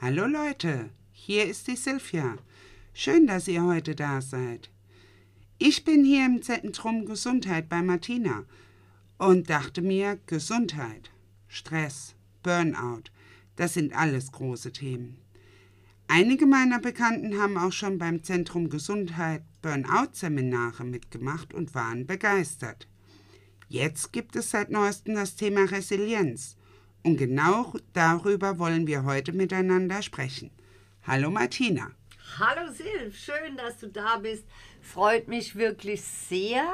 Hallo Leute, hier ist die Silvia. Schön, dass ihr heute da seid. Ich bin hier im Zentrum Gesundheit bei Martina und dachte mir, Gesundheit, Stress, Burnout, das sind alles große Themen. Einige meiner Bekannten haben auch schon beim Zentrum Gesundheit Burnout-Seminare mitgemacht und waren begeistert. Jetzt gibt es seit neuestem das Thema Resilienz. Und genau darüber wollen wir heute miteinander sprechen. Hallo Martina. Hallo Silv, schön, dass du da bist. Freut mich wirklich sehr,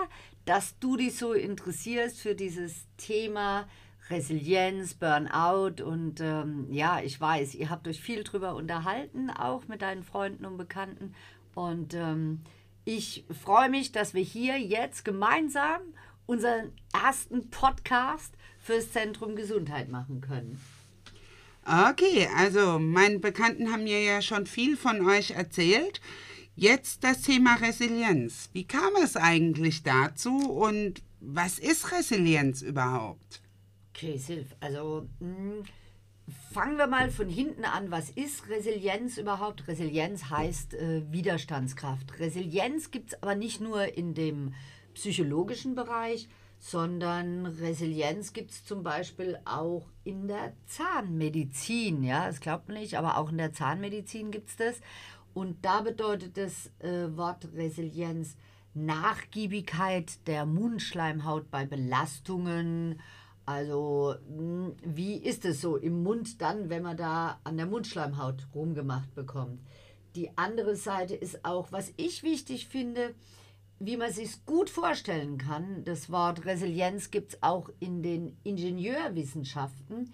dass du dich so interessierst für dieses Thema Resilienz, Burnout und ähm, ja, ich weiß, ihr habt euch viel drüber unterhalten, auch mit deinen Freunden und Bekannten. Und ähm, ich freue mich, dass wir hier jetzt gemeinsam unseren ersten Podcast fürs Zentrum Gesundheit machen können. Okay, also meine Bekannten haben mir ja schon viel von euch erzählt. Jetzt das Thema Resilienz. Wie kam es eigentlich dazu und was ist Resilienz überhaupt? Okay, Silv, also mh, hm, fangen wir mal von hinten an. Was ist Resilienz überhaupt? Resilienz heißt äh, Widerstandskraft. Resilienz gibt es aber nicht nur in dem psychologischen Bereich, sondern Resilienz gibt es zum Beispiel auch in der Zahnmedizin. Ja, das glaubt man nicht, aber auch in der Zahnmedizin gibt es das. Und da bedeutet das äh, Wort Resilienz Nachgiebigkeit der Mundschleimhaut bei Belastungen. Also, hm, wie ist es so im Mund dann, wenn man da an der Mundschleimhaut rumgemacht bekommt? Die andere Seite ist auch, was ich wichtig finde, wie man sich gut vorstellen kann, das Wort Resilienz gibt es auch in den Ingenieurwissenschaften.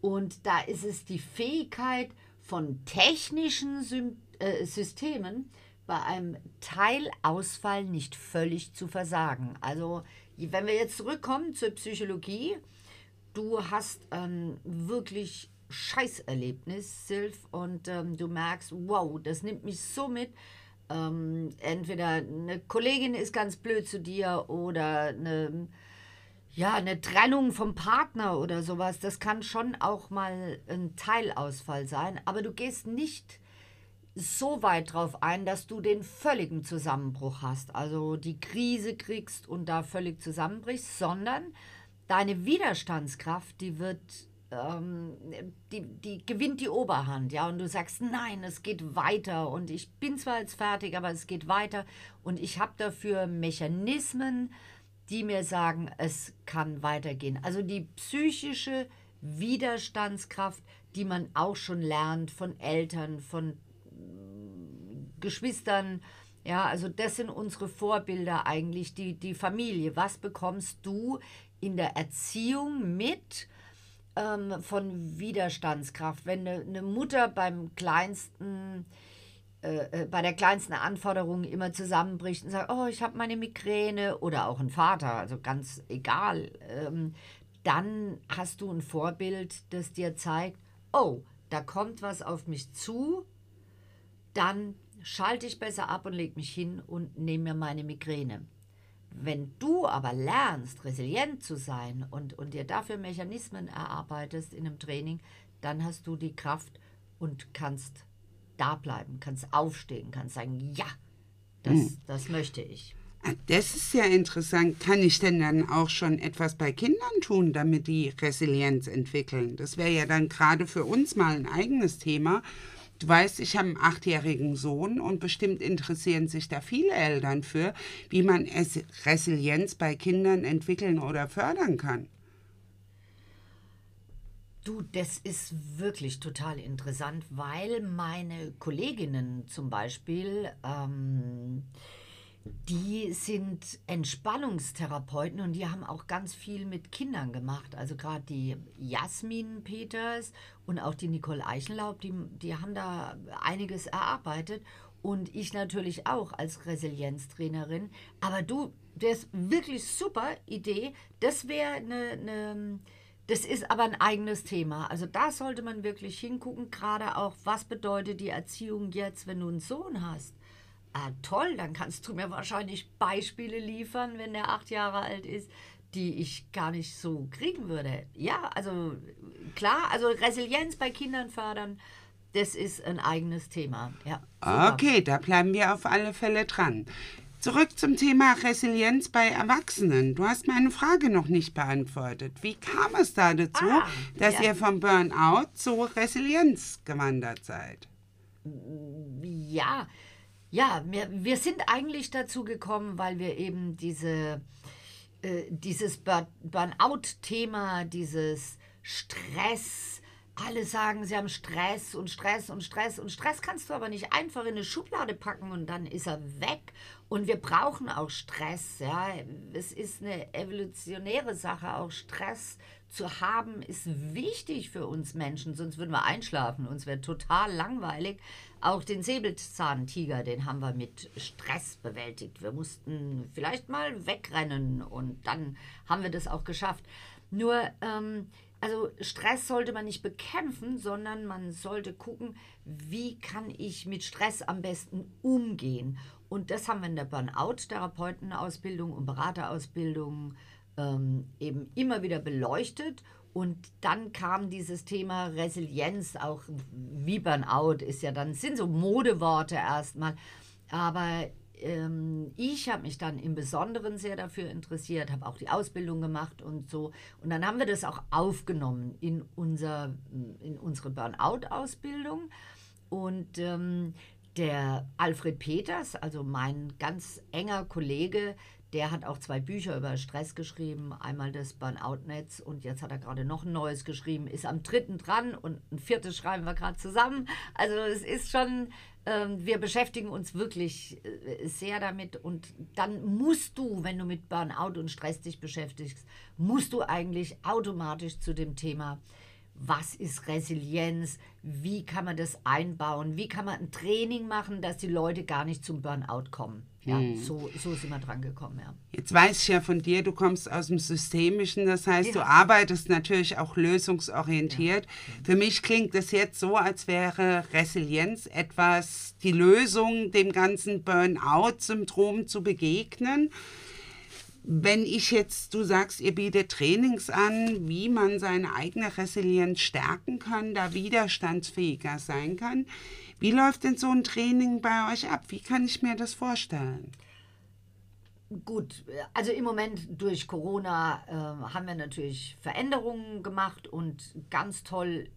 Und da ist es die Fähigkeit von technischen Sy äh, Systemen bei einem Teilausfall nicht völlig zu versagen. Also wenn wir jetzt zurückkommen zur Psychologie, du hast ein wirklich Scheißerlebnis, Silf, und ähm, du merkst, wow, das nimmt mich so mit ähm, entweder eine Kollegin ist ganz blöd zu dir oder eine, ja, eine Trennung vom Partner oder sowas. Das kann schon auch mal ein Teilausfall sein, aber du gehst nicht so weit drauf ein, dass du den völligen Zusammenbruch hast, also die Krise kriegst und da völlig zusammenbrichst, sondern deine Widerstandskraft, die wird ähm, die, die gewinnt die Oberhand, ja, und du sagst, nein, es geht weiter und ich bin zwar jetzt fertig, aber es geht weiter und ich habe dafür Mechanismen, die mir sagen, es kann weitergehen. Also die psychische Widerstandskraft, die man auch schon lernt von Eltern, von Geschwistern, ja, also das sind unsere Vorbilder eigentlich, die, die Familie. Was bekommst du in der Erziehung mit? Ähm, von Widerstandskraft. Wenn eine, eine Mutter beim kleinsten äh, äh, bei der kleinsten Anforderung immer zusammenbricht und sagt, oh, ich habe meine Migräne oder auch ein Vater, also ganz egal, ähm, dann hast du ein Vorbild, das dir zeigt, oh, da kommt was auf mich zu, dann schalte ich besser ab und lege mich hin und nehme mir meine Migräne. Wenn du aber lernst, resilient zu sein und, und dir dafür Mechanismen erarbeitest in einem Training, dann hast du die Kraft und kannst da bleiben, kannst aufstehen, kannst sagen, ja, das, hm. das möchte ich. Ah, das ist ja interessant. Kann ich denn dann auch schon etwas bei Kindern tun, damit die Resilienz entwickeln? Das wäre ja dann gerade für uns mal ein eigenes Thema. Du weißt, ich habe einen achtjährigen Sohn und bestimmt interessieren sich da viele Eltern für, wie man Resilienz bei Kindern entwickeln oder fördern kann. Du, das ist wirklich total interessant, weil meine Kolleginnen zum Beispiel ähm, die sind Entspannungstherapeuten und die haben auch ganz viel mit Kindern gemacht. Also gerade die Jasmin Peters und auch die Nicole Eichenlaub, die, die haben da einiges erarbeitet. Und ich natürlich auch als Resilienztrainerin. Aber du, das ist wirklich super Idee. Das wäre eine, eine das ist aber ein eigenes Thema. Also da sollte man wirklich hingucken, gerade auch, was bedeutet die Erziehung jetzt, wenn du einen Sohn hast. Ah, toll, dann kannst du mir wahrscheinlich Beispiele liefern, wenn der acht Jahre alt ist, die ich gar nicht so kriegen würde. Ja, also klar, also Resilienz bei Kindern fördern, das ist ein eigenes Thema. Ja, super. okay, da bleiben wir auf alle Fälle dran. Zurück zum Thema Resilienz bei Erwachsenen. Du hast meine Frage noch nicht beantwortet. Wie kam es da dazu, ah, dass ja. ihr vom Burnout zur Resilienz gewandert seid? Ja, ja, wir, wir sind eigentlich dazu gekommen, weil wir eben diese, äh, dieses Burnout-Thema, dieses Stress, alle sagen, sie haben Stress und Stress und Stress und Stress kannst du aber nicht einfach in eine Schublade packen und dann ist er weg. Und wir brauchen auch Stress. Ja, es ist eine evolutionäre Sache, auch Stress zu haben, ist wichtig für uns Menschen, sonst würden wir einschlafen. Uns wäre total langweilig. Auch den Säbelzahntiger, den haben wir mit Stress bewältigt. Wir mussten vielleicht mal wegrennen und dann haben wir das auch geschafft. Nur ähm, also Stress sollte man nicht bekämpfen, sondern man sollte gucken, wie kann ich mit Stress am besten umgehen. Und das haben wir in der Burnout-Therapeutenausbildung und Beraterausbildung ähm, eben immer wieder beleuchtet. Und dann kam dieses Thema Resilienz, auch wie Burnout ist ja dann, sind so Modeworte erstmal. Aber ähm, ich habe mich dann im Besonderen sehr dafür interessiert, habe auch die Ausbildung gemacht und so. Und dann haben wir das auch aufgenommen in, unser, in unsere Burnout-Ausbildung. Und ähm, der Alfred Peters, also mein ganz enger Kollege, der hat auch zwei Bücher über Stress geschrieben. Einmal das Burnout-Netz und jetzt hat er gerade noch ein neues geschrieben. Ist am dritten dran und ein viertes schreiben wir gerade zusammen. Also es ist schon ähm, wir beschäftigen uns wirklich äh, sehr damit und dann musst du, wenn du mit Burnout und Stress dich beschäftigst, musst du eigentlich automatisch zu dem Thema, was ist Resilienz, wie kann man das einbauen, wie kann man ein Training machen, dass die Leute gar nicht zum Burnout kommen. Ja, hm. so, so sind wir dran gekommen, ja. Jetzt weiß ich ja von dir, du kommst aus dem Systemischen, das heißt, ja. du arbeitest natürlich auch lösungsorientiert. Ja. Für mich klingt das jetzt so, als wäre Resilienz etwas, die Lösung dem ganzen Burnout-Syndrom zu begegnen. Wenn ich jetzt, du sagst, ihr bietet Trainings an, wie man seine eigene Resilienz stärken kann, da widerstandsfähiger sein kann, wie läuft denn so ein Training bei euch ab? Wie kann ich mir das vorstellen? Gut, also im Moment durch Corona äh, haben wir natürlich Veränderungen gemacht und ganz toll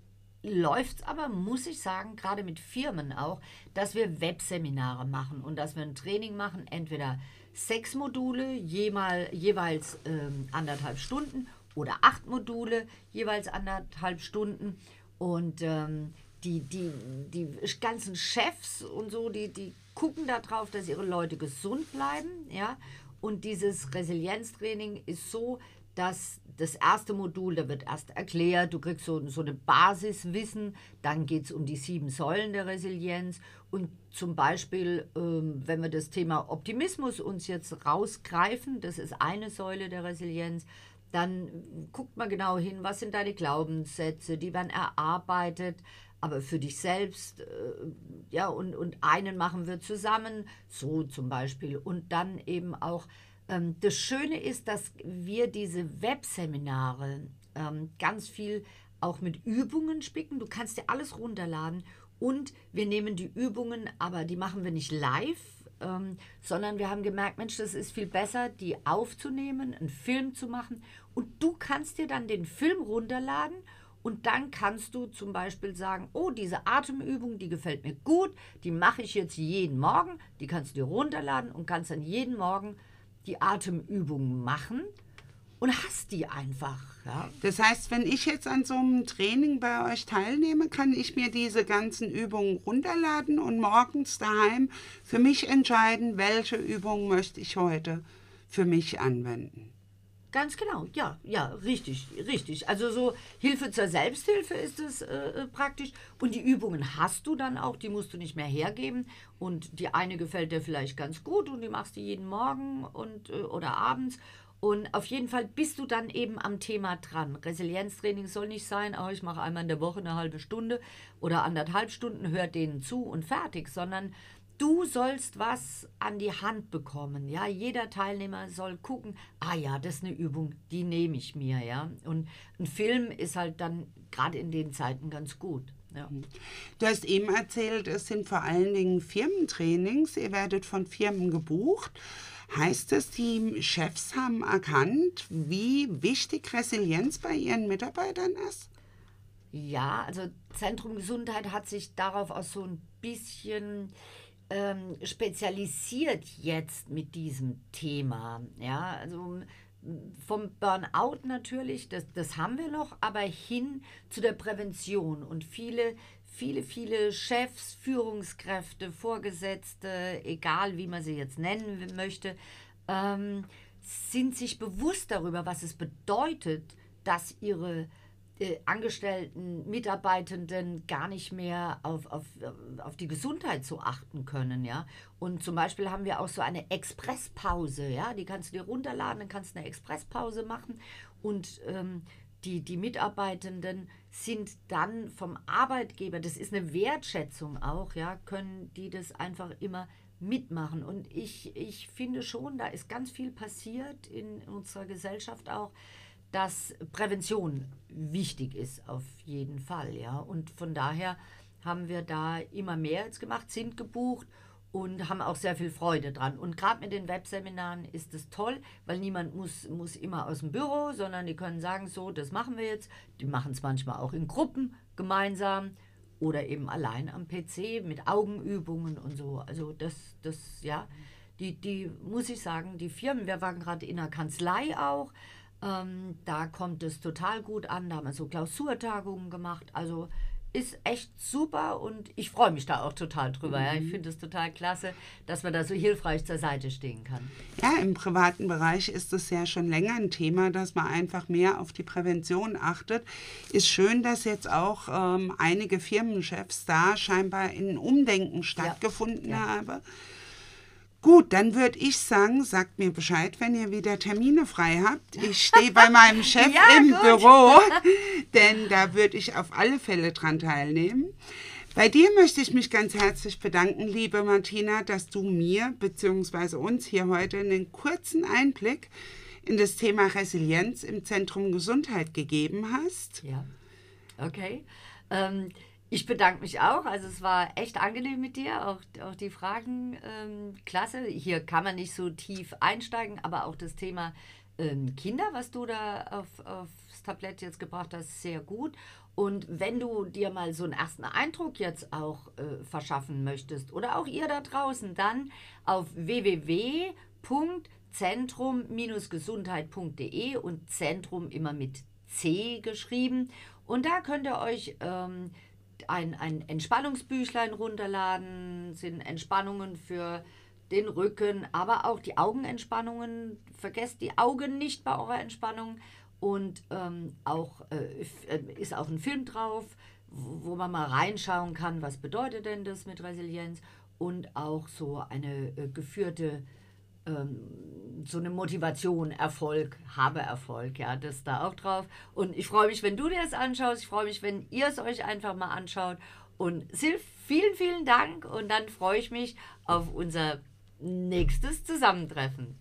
läuft es aber, muss ich sagen, gerade mit Firmen auch, dass wir Webseminare machen und dass wir ein Training machen, entweder sechs Module, jemal, jeweils ähm, anderthalb Stunden oder acht Module, jeweils anderthalb Stunden. Und ähm, die, die, die ganzen Chefs und so, die, die gucken darauf, dass ihre Leute gesund bleiben. Ja? Und dieses Resilienztraining ist so, dass das erste Modul, da wird erst erklärt, du kriegst so, so eine Basiswissen, dann geht es um die sieben Säulen der Resilienz und zum Beispiel, ähm, wenn wir das Thema Optimismus uns jetzt rausgreifen, das ist eine Säule der Resilienz, dann guckt man genau hin, was sind deine Glaubenssätze, die werden erarbeitet, aber für dich selbst, äh, ja, und, und einen machen wir zusammen, so zum Beispiel. Und dann eben auch, das Schöne ist, dass wir diese Webseminare ähm, ganz viel auch mit Übungen spicken. Du kannst dir alles runterladen und wir nehmen die Übungen, aber die machen wir nicht live, ähm, sondern wir haben gemerkt, Mensch, das ist viel besser, die aufzunehmen, einen Film zu machen. Und du kannst dir dann den Film runterladen und dann kannst du zum Beispiel sagen, oh, diese Atemübung, die gefällt mir gut, die mache ich jetzt jeden Morgen. Die kannst du dir runterladen und kannst dann jeden Morgen die Atemübung machen und hast die einfach. Ja. Das heißt, wenn ich jetzt an so einem Training bei euch teilnehme, kann ich mir diese ganzen Übungen runterladen und morgens daheim für mich entscheiden, welche Übungen möchte ich heute für mich anwenden. Ganz genau, ja, ja, richtig, richtig. Also so Hilfe zur Selbsthilfe ist es äh, äh, praktisch. Und die Übungen hast du dann auch, die musst du nicht mehr hergeben. Und die eine gefällt dir vielleicht ganz gut und die machst du jeden Morgen und, äh, oder abends. Und auf jeden Fall bist du dann eben am Thema dran. Resilienztraining soll nicht sein, oh, ich mache einmal in der Woche eine halbe Stunde oder anderthalb Stunden, hört denen zu und fertig, sondern du sollst was an die Hand bekommen. Ja, jeder Teilnehmer soll gucken, ah ja, das ist eine Übung, die nehme ich mir, ja. Und ein Film ist halt dann gerade in den Zeiten ganz gut. Ja. Du hast eben erzählt, es sind vor allen Dingen Firmentrainings. Ihr werdet von Firmen gebucht. Heißt es, die Chefs haben erkannt, wie wichtig Resilienz bei ihren Mitarbeitern ist? Ja, also Zentrum Gesundheit hat sich darauf auch so ein bisschen ähm, spezialisiert jetzt mit diesem Thema. Ja, also vom Burnout natürlich, das, das haben wir noch, aber hin zu der Prävention. Und viele, viele, viele Chefs, Führungskräfte, Vorgesetzte, egal wie man sie jetzt nennen möchte, ähm, sind sich bewusst darüber, was es bedeutet, dass ihre äh, Angestellten, Mitarbeitenden gar nicht mehr auf, auf, auf die Gesundheit so achten können, ja. Und zum Beispiel haben wir auch so eine Expresspause, ja, die kannst du dir runterladen, dann kannst du eine Expresspause machen und ähm, die, die Mitarbeitenden sind dann vom Arbeitgeber, das ist eine Wertschätzung auch, ja, können die das einfach immer mitmachen. Und ich, ich finde schon, da ist ganz viel passiert in unserer Gesellschaft auch dass Prävention wichtig ist, auf jeden Fall. Ja? Und von daher haben wir da immer mehr jetzt gemacht, sind gebucht und haben auch sehr viel Freude dran. Und gerade mit den Webseminaren ist es toll, weil niemand muss, muss immer aus dem Büro, sondern die können sagen, so, das machen wir jetzt. Die machen es manchmal auch in Gruppen gemeinsam oder eben allein am PC mit Augenübungen und so. Also das, das, ja, die, die muss ich sagen, die Firmen, wir waren gerade in der Kanzlei auch, ähm, da kommt es total gut an. Da haben wir so Klausurtagungen gemacht. Also ist echt super und ich freue mich da auch total drüber. Mhm. Ja. Ich mhm. finde es total klasse, dass man da so hilfreich zur Seite stehen kann. Ja, im privaten Bereich ist es ja schon länger ein Thema, dass man einfach mehr auf die Prävention achtet. Ist schön, dass jetzt auch ähm, einige Firmenchefs da scheinbar in Umdenken stattgefunden ja. Ja. haben Gut, dann würde ich sagen, sagt mir Bescheid, wenn ihr wieder Termine frei habt. Ich stehe bei meinem Chef ja, im gut. Büro, denn da würde ich auf alle Fälle dran teilnehmen. Bei dir möchte ich mich ganz herzlich bedanken, liebe Martina, dass du mir bzw. uns hier heute einen kurzen Einblick in das Thema Resilienz im Zentrum Gesundheit gegeben hast. Ja, okay. Ähm, ich bedanke mich auch. Also es war echt angenehm mit dir. Auch, auch die Fragen ähm, klasse. Hier kann man nicht so tief einsteigen, aber auch das Thema ähm, Kinder, was du da auf, aufs Tablett jetzt gebracht hast, sehr gut. Und wenn du dir mal so einen ersten Eindruck jetzt auch äh, verschaffen möchtest oder auch ihr da draußen, dann auf www.zentrum-gesundheit.de und Zentrum immer mit C geschrieben. Und da könnt ihr euch ähm, ein, ein Entspannungsbüchlein runterladen, sind Entspannungen für den Rücken, aber auch die Augenentspannungen. Vergesst die Augen nicht bei eurer Entspannung. Und ähm, auch äh, äh ist auch ein Film drauf, wo man mal reinschauen kann, was bedeutet denn das mit Resilienz. Und auch so eine äh, geführte ähm, so eine Motivation, Erfolg, habe Erfolg, ja, das da auch drauf. Und ich freue mich, wenn du dir das anschaust. Ich freue mich, wenn ihr es euch einfach mal anschaut. Und Silv, vielen, vielen Dank. Und dann freue ich mich auf unser nächstes Zusammentreffen.